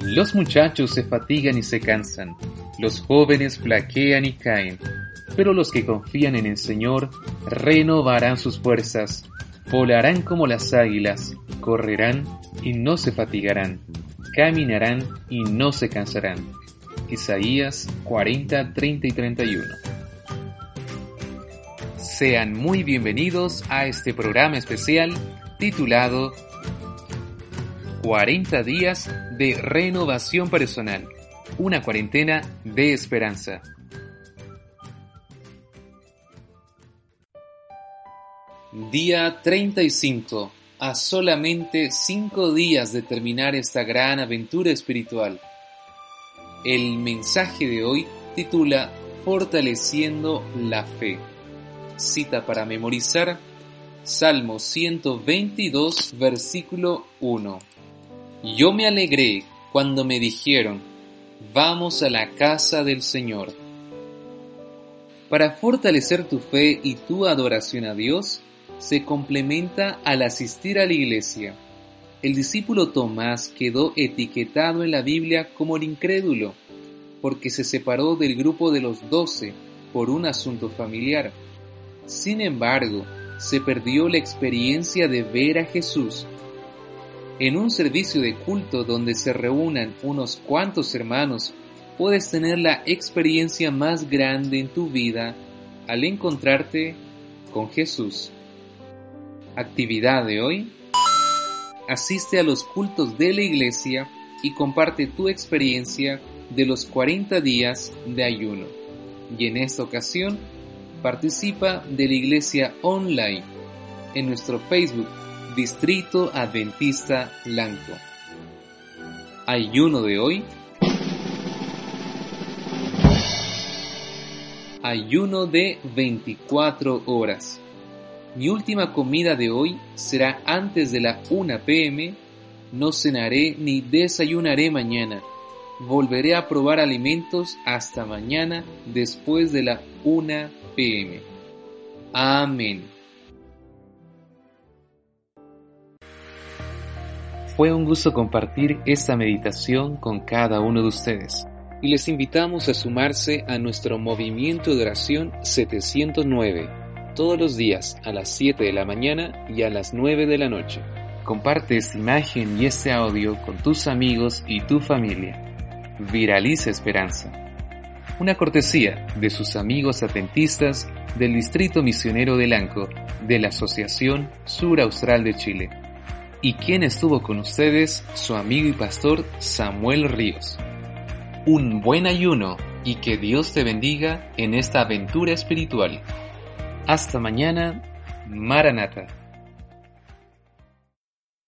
Los muchachos se fatigan y se cansan, los jóvenes flaquean y caen, pero los que confían en el Señor renovarán sus fuerzas, volarán como las águilas, correrán y no se fatigarán, caminarán y no se cansarán. Isaías 40, 30 y 31. Sean muy bienvenidos a este programa especial titulado 40 días de renovación personal, una cuarentena de esperanza. Día 35. A solamente 5 días de terminar esta gran aventura espiritual. El mensaje de hoy titula Fortaleciendo la fe. Cita para memorizar Salmo 122, versículo 1. Yo me alegré cuando me dijeron, vamos a la casa del Señor. Para fortalecer tu fe y tu adoración a Dios, se complementa al asistir a la iglesia. El discípulo Tomás quedó etiquetado en la Biblia como el incrédulo, porque se separó del grupo de los doce por un asunto familiar. Sin embargo, se perdió la experiencia de ver a Jesús en un servicio de culto donde se reúnan unos cuantos hermanos, puedes tener la experiencia más grande en tu vida al encontrarte con Jesús. Actividad de hoy. Asiste a los cultos de la iglesia y comparte tu experiencia de los 40 días de ayuno. Y en esta ocasión, participa de la iglesia online en nuestro Facebook Distrito Adventista Blanco. Ayuno de hoy. Ayuno de 24 horas. Mi última comida de hoy será antes de la 1 pm. No cenaré ni desayunaré mañana. Volveré a probar alimentos hasta mañana después de la 1 pm. Amén. Fue un gusto compartir esta meditación con cada uno de ustedes y les invitamos a sumarse a nuestro movimiento de oración 709 todos los días a las 7 de la mañana y a las 9 de la noche. Comparte esta imagen y este audio con tus amigos y tu familia. Viraliza Esperanza. Una cortesía de sus amigos adventistas del Distrito Misionero de Lanco de la Asociación Sur Austral de Chile y quien estuvo con ustedes, su amigo y pastor Samuel Ríos. Un buen ayuno y que Dios te bendiga en esta aventura espiritual. Hasta mañana, Maranata.